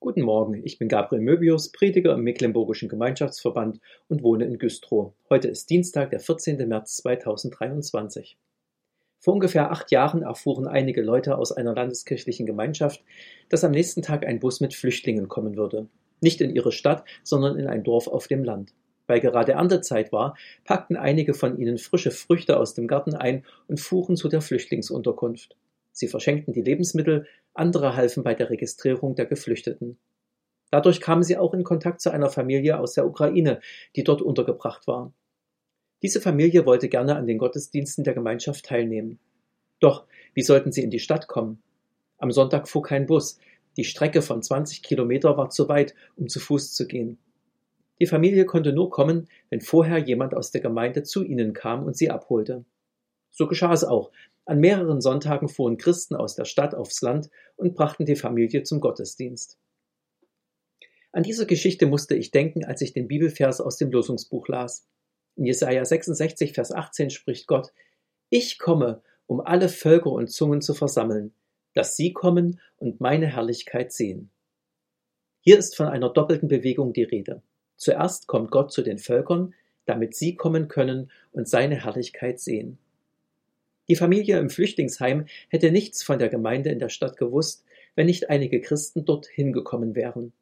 Guten Morgen, ich bin Gabriel Möbius, Prediger im Mecklenburgischen Gemeinschaftsverband und wohne in Güstrow. Heute ist Dienstag, der 14. März 2023. Vor ungefähr acht Jahren erfuhren einige Leute aus einer landeskirchlichen Gemeinschaft, dass am nächsten Tag ein Bus mit Flüchtlingen kommen würde. Nicht in ihre Stadt, sondern in ein Dorf auf dem Land. Weil gerade Erntezeit war, packten einige von ihnen frische Früchte aus dem Garten ein und fuhren zu der Flüchtlingsunterkunft. Sie verschenkten die Lebensmittel, andere halfen bei der Registrierung der Geflüchteten. Dadurch kamen sie auch in Kontakt zu einer Familie aus der Ukraine, die dort untergebracht war. Diese Familie wollte gerne an den Gottesdiensten der Gemeinschaft teilnehmen. Doch wie sollten sie in die Stadt kommen? Am Sonntag fuhr kein Bus. Die Strecke von 20 Kilometer war zu weit, um zu Fuß zu gehen. Die Familie konnte nur kommen, wenn vorher jemand aus der Gemeinde zu ihnen kam und sie abholte. So geschah es auch, an mehreren Sonntagen fuhren Christen aus der Stadt aufs Land und brachten die Familie zum Gottesdienst. An diese Geschichte musste ich denken, als ich den Bibelvers aus dem Losungsbuch las. In Jesaja 66, Vers 18 spricht Gott: Ich komme, um alle Völker und Zungen zu versammeln, dass sie kommen und meine Herrlichkeit sehen. Hier ist von einer doppelten Bewegung die Rede. Zuerst kommt Gott zu den Völkern, damit sie kommen können und seine Herrlichkeit sehen. Die Familie im Flüchtlingsheim hätte nichts von der Gemeinde in der Stadt gewusst, wenn nicht einige Christen dort hingekommen wären.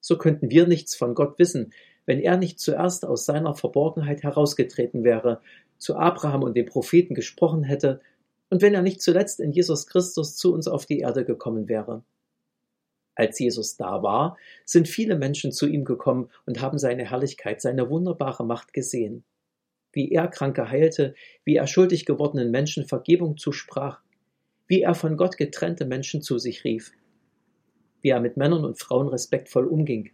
So könnten wir nichts von Gott wissen, wenn er nicht zuerst aus seiner Verborgenheit herausgetreten wäre, zu Abraham und den Propheten gesprochen hätte, und wenn er nicht zuletzt in Jesus Christus zu uns auf die Erde gekommen wäre. Als Jesus da war, sind viele Menschen zu ihm gekommen und haben seine Herrlichkeit, seine wunderbare Macht gesehen wie er Kranke heilte, wie er schuldig gewordenen Menschen Vergebung zusprach, wie er von Gott getrennte Menschen zu sich rief, wie er mit Männern und Frauen respektvoll umging,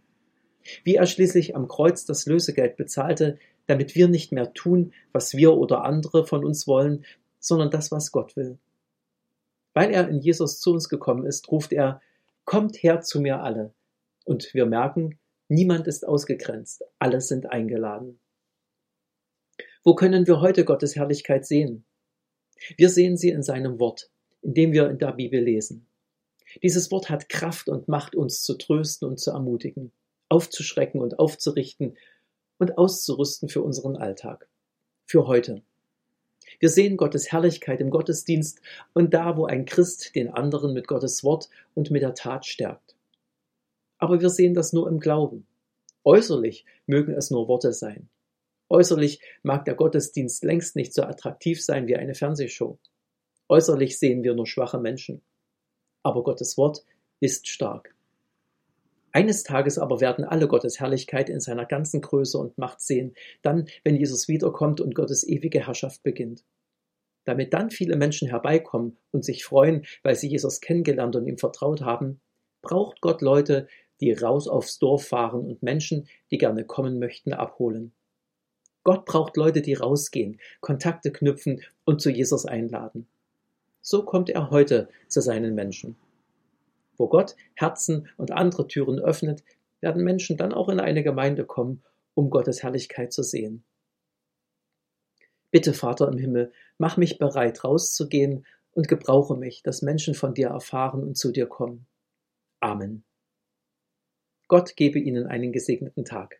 wie er schließlich am Kreuz das Lösegeld bezahlte, damit wir nicht mehr tun, was wir oder andere von uns wollen, sondern das, was Gott will. Weil er in Jesus zu uns gekommen ist, ruft er, Kommt her zu mir alle. Und wir merken, niemand ist ausgegrenzt, alle sind eingeladen. Wo können wir heute Gottes Herrlichkeit sehen? Wir sehen sie in seinem Wort, indem wir in der Bibel lesen. Dieses Wort hat Kraft und Macht, uns zu trösten und zu ermutigen, aufzuschrecken und aufzurichten und auszurüsten für unseren Alltag, für heute. Wir sehen Gottes Herrlichkeit im Gottesdienst und da, wo ein Christ den anderen mit Gottes Wort und mit der Tat stärkt. Aber wir sehen das nur im Glauben. Äußerlich mögen es nur Worte sein. Äußerlich mag der Gottesdienst längst nicht so attraktiv sein wie eine Fernsehshow. Äußerlich sehen wir nur schwache Menschen. Aber Gottes Wort ist stark. Eines Tages aber werden alle Gottes Herrlichkeit in seiner ganzen Größe und Macht sehen, dann, wenn Jesus wiederkommt und Gottes ewige Herrschaft beginnt. Damit dann viele Menschen herbeikommen und sich freuen, weil sie Jesus kennengelernt und ihm vertraut haben, braucht Gott Leute, die raus aufs Dorf fahren und Menschen, die gerne kommen möchten, abholen. Gott braucht Leute, die rausgehen, Kontakte knüpfen und zu Jesus einladen. So kommt er heute zu seinen Menschen. Wo Gott Herzen und andere Türen öffnet, werden Menschen dann auch in eine Gemeinde kommen, um Gottes Herrlichkeit zu sehen. Bitte, Vater im Himmel, mach mich bereit, rauszugehen und gebrauche mich, dass Menschen von dir erfahren und zu dir kommen. Amen. Gott gebe Ihnen einen gesegneten Tag.